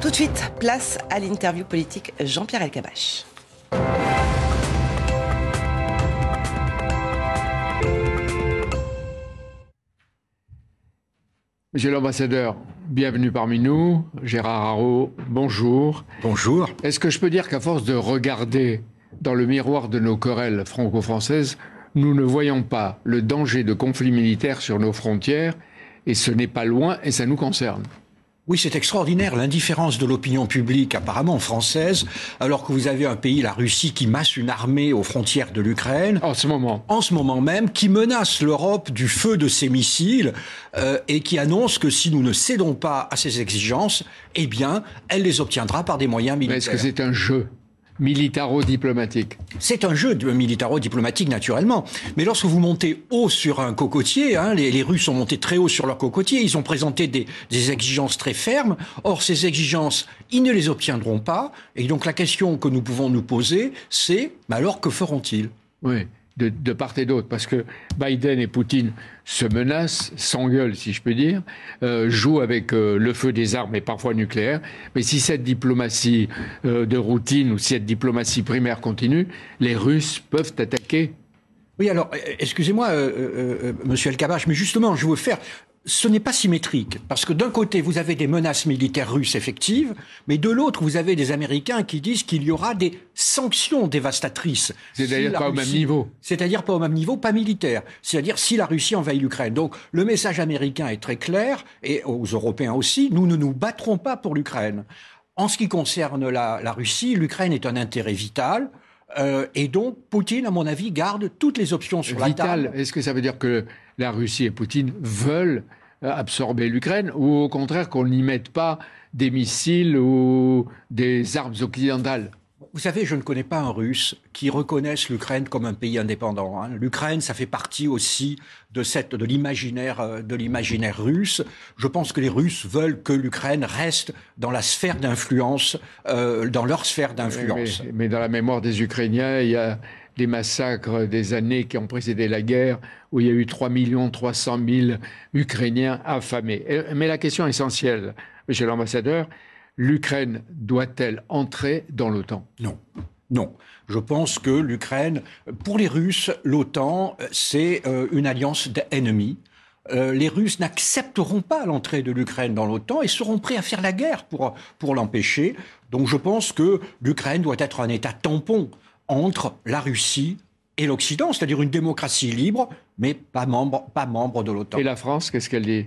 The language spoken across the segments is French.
Tout de suite, place à l'interview politique Jean-Pierre Elkabach. Monsieur l'ambassadeur, bienvenue parmi nous. Gérard Haro, bonjour. Bonjour. Est-ce que je peux dire qu'à force de regarder dans le miroir de nos querelles franco-françaises, nous ne voyons pas le danger de conflits militaires sur nos frontières et ce n'est pas loin et ça nous concerne? Oui, c'est extraordinaire l'indifférence de l'opinion publique apparemment française, alors que vous avez un pays, la Russie, qui masse une armée aux frontières de l'Ukraine. En ce moment. En ce moment même, qui menace l'Europe du feu de ses missiles euh, et qui annonce que si nous ne cédons pas à ses exigences, eh bien, elle les obtiendra par des moyens militaires. Est-ce que c'est un jeu? Militaro-diplomatique. C'est un jeu de militaro-diplomatique naturellement. Mais lorsque vous montez haut sur un cocotier, hein, les, Russes ont monté très haut sur leur cocotier, ils ont présenté des, des, exigences très fermes. Or, ces exigences, ils ne les obtiendront pas. Et donc la question que nous pouvons nous poser, c'est, alors que feront-ils? Oui de, part et d'autre, parce que Biden et Poutine se menacent, s'engueulent, si je peux dire, euh, jouent avec euh, le feu des armes et parfois nucléaires. Mais si cette diplomatie euh, de routine ou si cette diplomatie primaire continue, les Russes peuvent attaquer oui, alors, excusez-moi, monsieur El Kabash, mais justement, je veux faire ce n'est pas symétrique, parce que d'un côté, vous avez des menaces militaires russes effectives, mais de l'autre, vous avez des Américains qui disent qu'il y aura des sanctions dévastatrices. C'est-à-dire pas au même niveau. C'est-à-dire pas au même niveau, pas militaire. C'est-à-dire si la Russie envahit l'Ukraine. Donc le message américain est très clair, et aux Européens aussi, nous ne nous battrons pas pour l'Ukraine. En ce qui concerne la, Russie, l'Ukraine est un intérêt vital. Euh, et donc, Poutine, à mon avis, garde toutes les options sur la table. Est-ce que ça veut dire que la Russie et Poutine veulent euh, absorber l'Ukraine ou au contraire qu'on n'y mette pas des missiles ou des armes occidentales? Vous savez, je ne connais pas un Russe qui reconnaisse l'Ukraine comme un pays indépendant. Hein. L'Ukraine, ça fait partie aussi de cette de l'imaginaire euh, de l'imaginaire russe. Je pense que les Russes veulent que l'Ukraine reste dans la sphère d'influence, euh, dans leur sphère d'influence. Mais, mais, dans la mémoire des Ukrainiens, il y a les massacres des années qui ont précédé la guerre, où il y a eu 3 300 000 Ukrainiens affamés. Mais la question essentielle, monsieur l'ambassadeur, l'Ukraine doit-elle entrer dans l'OTAN? Non. Non. Je pense que l'Ukraine, pour les Russes, l'OTAN, c'est euh, une alliance d'ennemis. Euh, les Russes n'accepteront pas l'entrée de l'Ukraine dans l'OTAN et seront prêts à faire la guerre pour, pour l'empêcher. Donc je pense que l'Ukraine doit être un État tampon entre la Russie et l'Occident, c'est-à-dire une démocratie libre, mais pas membre, pas membre de l'OTAN. Et la France, qu'est-ce qu'elle dit?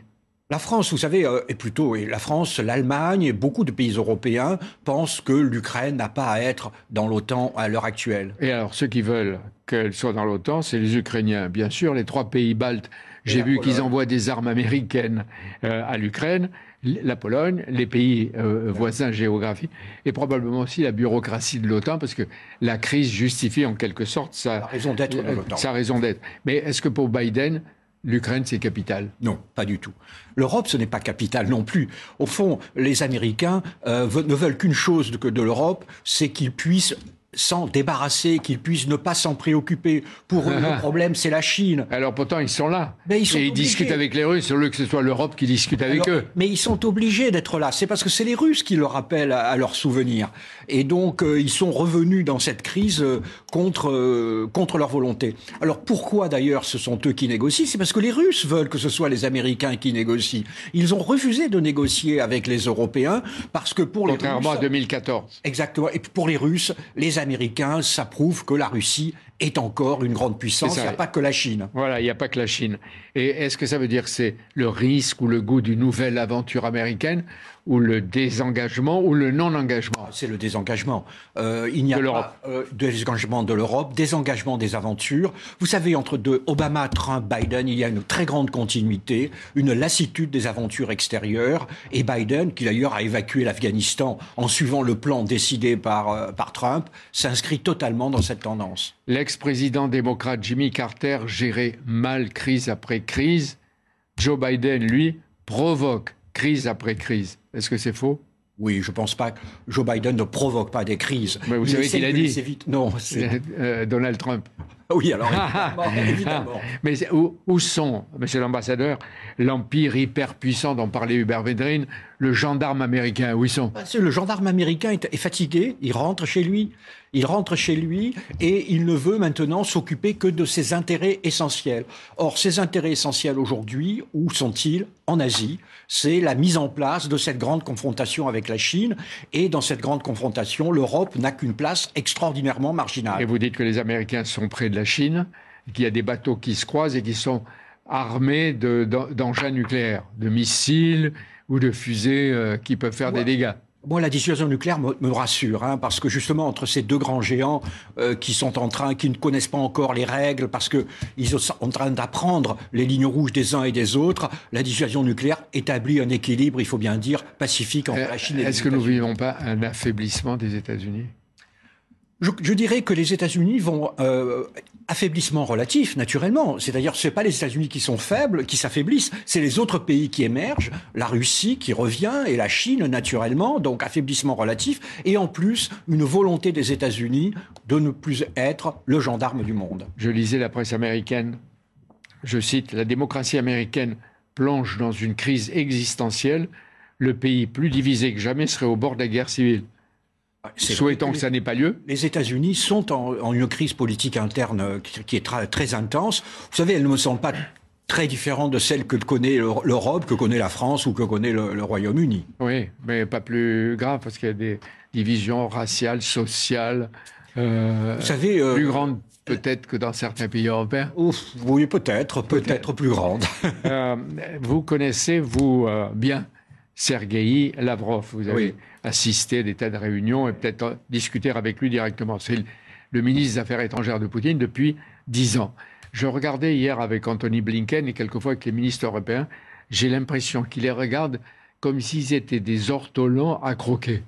La France, vous savez, euh, et plutôt et la France, l'Allemagne et beaucoup de pays européens pensent que l'Ukraine n'a pas à être dans l'OTAN à l'heure actuelle. Et alors, ceux qui veulent qu'elle soit dans l'OTAN, c'est les Ukrainiens. Bien sûr, les trois pays baltes, j'ai vu qu'ils envoient des armes américaines euh, à l'Ukraine la Pologne, les pays euh, voisins géographiques, et probablement aussi la bureaucratie de l'OTAN, parce que la crise justifie en quelque sorte sa, raison d'être Sa raison d'être. Mais est-ce que pour Biden, l'Ukraine, c'est capital Non, pas du tout. L'Europe, ce n'est pas capital non plus. Au fond, les Américains euh, ne veulent qu'une chose que de l'Europe, c'est qu'ils puissent s'en débarrasser, qu'ils puissent ne pas s'en préoccuper. Pour eux, le problème, c'est la Chine. Alors pourtant, ils sont là. Mais ils Et ils discutent avec les Russes, au lieu que ce soit l'Europe qui discute avec eux. Mais ils sont obligés d'être là. C'est parce que c'est les Russes qui le rappellent à, leurs souvenirs. Et donc, euh, ils sont revenus dans cette crise euh, contre, euh, contre leur volonté. Alors pourquoi d'ailleurs ce sont eux qui négocient? C'est parce que les Russes veulent que ce soit les Américains qui négocient. Ils ont refusé de négocier avec les Européens parce que pour les Russes... Contrairement à 2014. Exactement. Et pour les Russes, les Américains, ça prouve que la Russie est encore une grande puissance. Il n'y a pas que la Chine. Voilà, il n'y a pas que la Chine. Et est-ce que ça veut dire que c'est le risque ou le goût d'une nouvelle aventure américaine ou le désengagement ou le non-engagement? C'est le désengagement. Euh, il n'y a de pas euh, désengagement de l'Europe, désengagement des aventures. Vous savez, entre deux, Obama, Trump, Biden, il y a une très grande continuité, une lassitude des aventures extérieures. Et Biden, qui d'ailleurs a évacué l'Afghanistan en suivant le plan décidé par, euh, par Trump, s'inscrit totalement dans cette tendance. L'ex-président démocrate Jimmy Carter gérait mal crise après crise. Joe Biden, lui, provoque crise après crise. Est-ce que c'est faux? Oui, je ne pense pas que Joe Biden ne provoque pas des crises. Mais vous savez qui l'a dit vite. Non, c'est euh, Donald Trump. Oui, alors évidemment. Mais où, où, sont, monsieur l'ambassadeur, l'empire hyper puissant dont parlait Hubert Védrine, le gendarme américain, où ils sont? Ah, Le gendarme américain est, fatigué, il rentre chez lui, il rentre chez lui et il ne veut maintenant s'occuper que de ses intérêts essentiels. Or, ses intérêts essentiels aujourd'hui, où sont-ils? En Asie. C'est la mise en place de cette grande confrontation avec la Chine. Et dans cette grande confrontation, l'Europe n'a qu'une place extraordinairement marginale. Et vous dites que les Américains sont près de la Chine, qu'il y a des bateaux qui se croisent et qui sont armés d'engins nucléaires, de missiles ou de fusées euh, qui peuvent faire des dégâts. Moi, la dissuasion nucléaire me, rassure, hein, parce que justement, entre ces deux grands géants euh, qui sont en train, qui ne connaissent pas encore les règles, parce qu'ils sont en train d'apprendre les lignes rouges des uns et des autres, la dissuasion nucléaire établit un équilibre, il faut bien dire, pacifique entre la Chine et les Est-ce que nous ne vivons pas un affaiblissement des États-Unis? Je, dirais que les États-Unis vont euh, affaiblissement relatif, naturellement. C'est-à-dire, ce n'est pas les États-Unis qui sont faibles, qui s'affaiblissent, c'est les autres pays qui émergent, la Russie qui revient et la Chine, naturellement, donc affaiblissement relatif, et en plus, une volonté des États-Unis de ne plus être le gendarme du monde. Je lisais la presse américaine, je cite, La démocratie américaine plonge dans une crise existentielle, le pays plus divisé que jamais serait au bord de la guerre civile. Souhaitons que, ça n'ait pas lieu. Les États-Unis sont en, une crise politique interne euh, qui, est très intense. Vous savez, elle ne me semble pas très différente de celle que connaît l'Europe, que connaît la France ou que connaît le, Royaume-Uni. Oui, mais pas plus grave parce qu'il y a des divisions raciales, sociales, euh, Vous savez, euh, plus grandes peut-être que dans certains pays européens. oui, peut-être, peut-être plus grandes. vous connaissez, vous, bien Sergei Lavrov. Vous avez assisté à des tas de réunions et peut-être discuter avec lui directement. C'est le, ministre des Affaires étrangères de Poutine depuis dix ans. Je regardais hier avec Anthony Blinken et quelquefois avec les ministres européens. J'ai l'impression qu'il les regarde comme s'ils étaient des ortolans à croquer.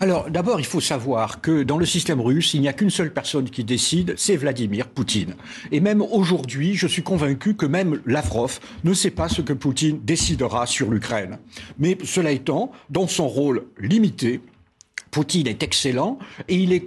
Alors d'abord, il faut savoir que dans le système russe, il n'y a qu'une seule personne qui décide, c'est Vladimir Poutine. Et même aujourd'hui, je suis convaincu que même Lavrov ne sait pas ce que Poutine décidera sur l'Ukraine. Mais cela étant, dans son rôle limité, Poutine est excellent et il est,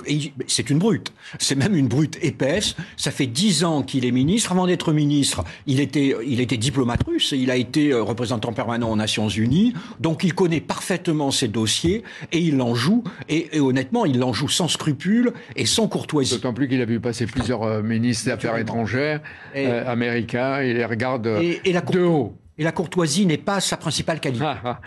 c'est une brute. C'est même une brute épaisse. Ça fait dix ans qu'il est ministre. Avant d'être ministre, il était, il était diplomate russe et il a été euh, représentant permanent aux Nations Unies. Donc il connaît parfaitement ses dossiers et il en joue. Et, honnêtement, il en joue sans scrupule et sans courtoisie. D'autant plus qu'il a vu passer plusieurs euh, ministres des Affaires étrangères euh, américains. Il les regarde de haut. Et la courtoisie n'est pas sa principale qualité. Ah, ah.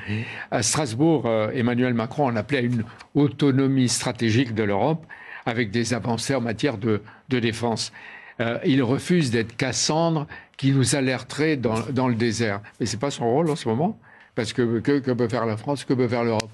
À Strasbourg, euh, Emmanuel Macron en appelait à une autonomie stratégique de l'Europe avec des avancées en matière de, défense. Euh, il refuse d'être Cassandre qui nous alerterait dans, le désert. Mais ce n'est pas son rôle en ce moment. Parce que que peut faire la France Que peut faire l'Europe?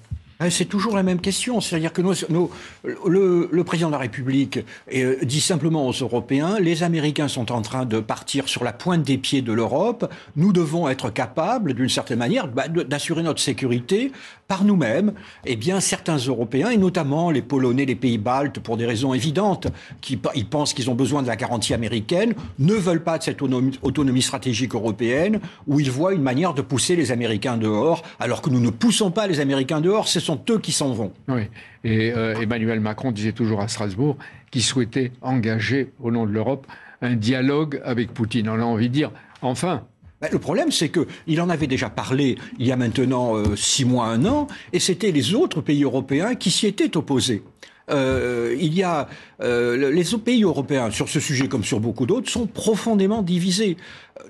C'est toujours la même question. C'est-à-dire que le, président de la République euh, dit simplement aux Européens, les Américains sont en train de partir sur la pointe des pieds de l'Europe. Nous devons être capables, d'une certaine manière, bah, d'assurer notre sécurité par nous-mêmes. Eh bien, certains Européens, et notamment les Polonais, les pays baltes, pour des raisons évidentes, qui ils pensent qu'ils ont besoin de la garantie américaine, ne veulent pas de cette autonomie stratégique européenne, où ils voient une manière de pousser les Américains dehors, alors que nous ne poussons pas les Américains dehors sont eux qui s'en vont. Oui. Et euh, Emmanuel Macron disait toujours à Strasbourg qu'il souhaitait engager, au nom de l'Europe, un dialogue avec Poutine. On a envie de dire, enfin, ben, le problème, c'est qu'il en avait déjà parlé il y a maintenant euh, six mois, un an, et c'était les autres pays européens qui s'y étaient opposés. Euh, il y a euh, les pays européens sur ce sujet comme sur beaucoup d'autres sont profondément divisés.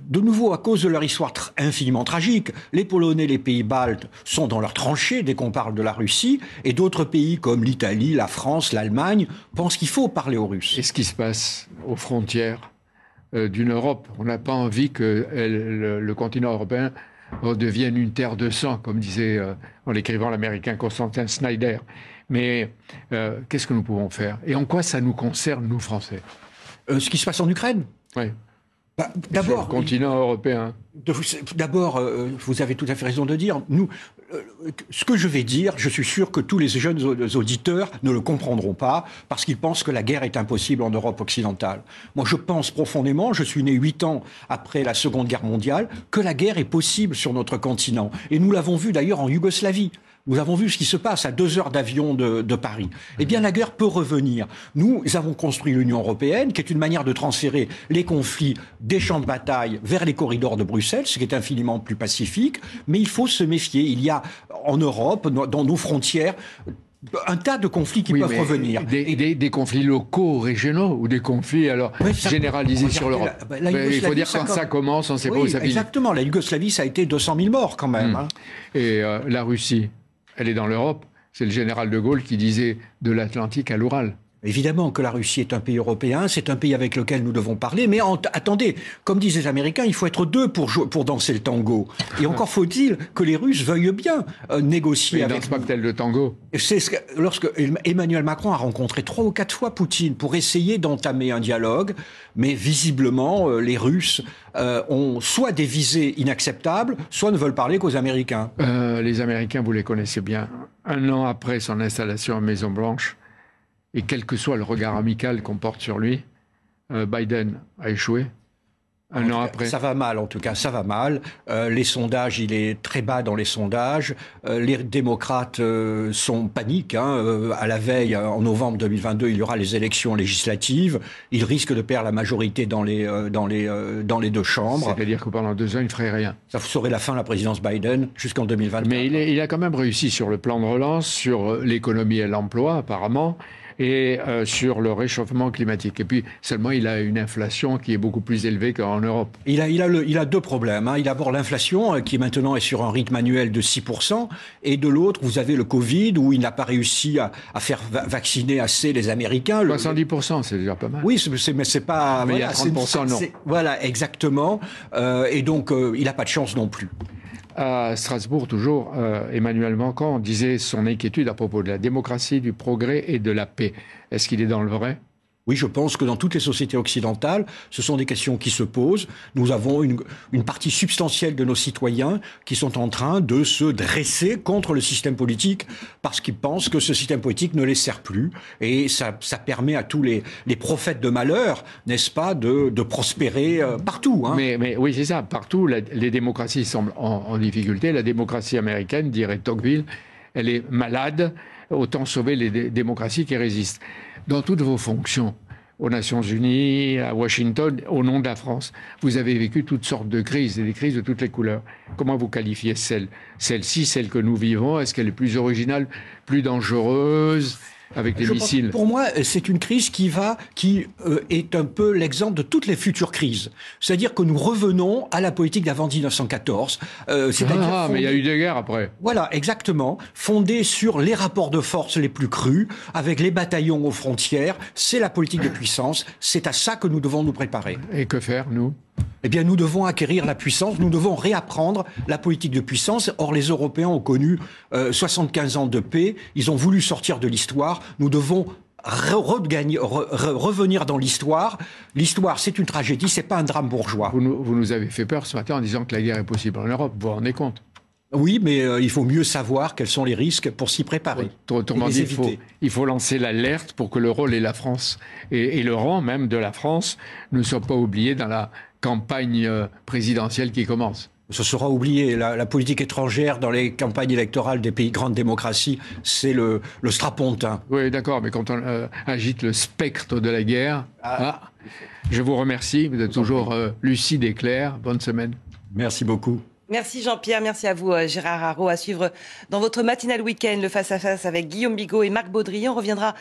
De nouveau, à cause de leur histoire infiniment tragique, les Polonais, les pays baltes sont dans leur tranchée dès qu'on parle de la Russie, et d'autres pays comme l'Italie, la France, l'Allemagne pensent qu'il faut parler aux Russes. Et ce qui se passe aux frontières euh, d'une Europe, on n'a pas envie que le, continent européen devienne une terre de sang, comme disait en l'écrivant l'américain Constantin Snyder. Mais euh, qu'est-ce que nous pouvons faire Et en quoi ça nous concerne, nous, Français? Euh, Ce qui se passe en Ukraine Oui. Bah, d'abord, continent européen. D'abord, euh, vous avez tout à fait raison de dire. Nous, ce que je vais dire, je suis sûr que tous les jeunes auditeurs ne le comprendront pas parce qu'ils pensent que la guerre est impossible en Europe occidentale. Moi, je pense profondément, je suis né huit ans après la Seconde Guerre mondiale, que la guerre est possible sur notre continent. Et nous l'avons vu d'ailleurs en Yougoslavie. Nous avons vu ce qui se passe à deux heures d'avion de, de, Paris. Eh bien, la guerre peut revenir. Nous avons construit l'Union européenne, qui est une manière de transférer les conflits des champs de bataille vers les corridors de Bruxelles, ce qui est infiniment plus pacifique. Mais il faut se méfier. Il y a en Europe, dans nos frontières, un tas de conflits qui peuvent revenir. Des, des, conflits locaux, régionaux, ou des conflits alors généralisés sur l'Europe. il faut dire quand ça, commence, on ne sait pas où ça finit. Exactement, la Yougoslavie, ça a été 200 000 morts quand même. Hmm. Hein. Et euh, la Russie, elle est dans l'Europe. C'est le général de Gaulle qui disait de l'Atlantique à l'Oural. Évidemment que la Russie est un pays européen, c'est un pays avec lequel nous devons parler, mais attendez, comme disent les Américains, il faut être deux pour, pour danser le tango. Et encore faut-il que les Russes veuillent bien euh, négocier avec. Ils pas tel de tango. C'est ce que, lorsque Emmanuel Macron a rencontré trois ou quatre fois Poutine pour essayer d'entamer un dialogue, mais visiblement euh, les Russes euh, ont soit des visées inacceptables, soit ne veulent parler qu'aux Américains. les Américains, vous les connaissez bien. Un an après son installation à Maison Blanche et quel que soit le regard amical qu'on porte sur lui, euh, Biden a échoué. Un an après. Ça va mal, en tout cas, ça va mal. Euh, les sondages, il est très bas dans les sondages. Euh, les démocrates sont paniques. Hein. à la veille, en novembre 2022, il y aura les élections législatives. Ils risquent de perdre la majorité dans les, dans les, dans les deux chambres. C'est-à-dire que pendant deux ans, il ne ferait rien. Ça serait la fin de la présidence Biden jusqu'en 2024. Mais il, il, a quand même réussi sur le plan de relance, sur l'économie et l'emploi, apparemment et euh, sur le réchauffement climatique. Et puis seulement, il a une inflation qui est beaucoup plus élevée qu'en Europe. Il a, il a, le, il a deux problèmes. Hein. Il a d'abord l'inflation euh, qui maintenant est sur un rythme annuel de 6%, et de l'autre, vous avez le Covid où il n'a pas réussi à, à faire vacciner assez les Américains. 70%, c'est déjà pas mal. Oui, mais c'est pas... Mais il y a 30% non. Voilà, exactement. Euh, et donc, euh, il n'a pas de chance non plus. À Strasbourg, toujours, euh, Emmanuel Macron disait son inquiétude à propos de la démocratie, du progrès et de la paix. Est-ce qu'il est dans le vrai? Oui, je pense que dans toutes les sociétés occidentales, ce sont des questions qui se posent. Nous avons une, une, partie substantielle de nos citoyens qui sont en train de se dresser contre le système politique parce qu'ils pensent que ce système politique ne les sert plus. Et ça, ça permet à tous les, les prophètes de malheur, n'est-ce pas, de, de prospérer euh, partout. Hein. Mais, mais, oui, c'est ça. Partout, les démocraties semblent en, en difficulté. La démocratie américaine, dirait Tocqueville, elle est malade. Autant sauver les démocraties qui résistent. Dans toutes vos fonctions, aux Nations Unies, à Washington, au nom de la France, vous avez vécu toutes sortes de crises, et des crises de toutes les couleurs. Comment vous qualifiez celle, celle-ci, celle que nous vivons? Est-ce qu'elle est plus originale, plus dangereuse? Avec les missiles. pour moi, c'est une crise qui va, qui euh, est un peu l'exemple de toutes les futures crises. C'est-à-dire que nous revenons à la politique d'avant 1914. Euh, ah, mais il y a eu des guerres après. Voilà, exactement. Fondée sur les rapports de force les plus crus, avec les bataillons aux frontières. C'est la politique de puissance. C'est à ça que nous devons nous préparer. Et que faire, nous? Eh bien, nous devons acquérir la puissance, nous devons réapprendre la politique de puissance. Or, les Européens ont connu 75 euh, ans de paix, ils ont voulu sortir de l'histoire. Nous devons revenir dans l'histoire. L'histoire, c'est une tragédie, c'est pas un drame bourgeois. Vous nous, vous nous, avez fait peur ce matin en disant que la guerre est possible en Europe. Vous vous rendez compte? Oui, mais euh, il faut mieux savoir quels sont les risques pour s'y préparer. Autrement dit, il faut, il faut, lancer l'alerte pour que le rôle et la France, et, et, le rang même de la France, ne soient pas oubliés dans la campagne euh, présidentielle qui commence. Ce sera oublié. La, politique étrangère dans les campagnes électorales des pays grandes démocraties, c'est le, le, strapontin. Oui, d'accord, mais quand on euh, agite le spectre de la guerre, ah. Ah, je vous remercie. Vous êtes toujours euh, lucide et clair. Bonne semaine. Merci beaucoup. Merci Jean-Pierre, merci à vous Gérard Haro. À suivre dans votre matinale week-end le face-à-face avec Guillaume Bigot et Marc Baudry. On reviendra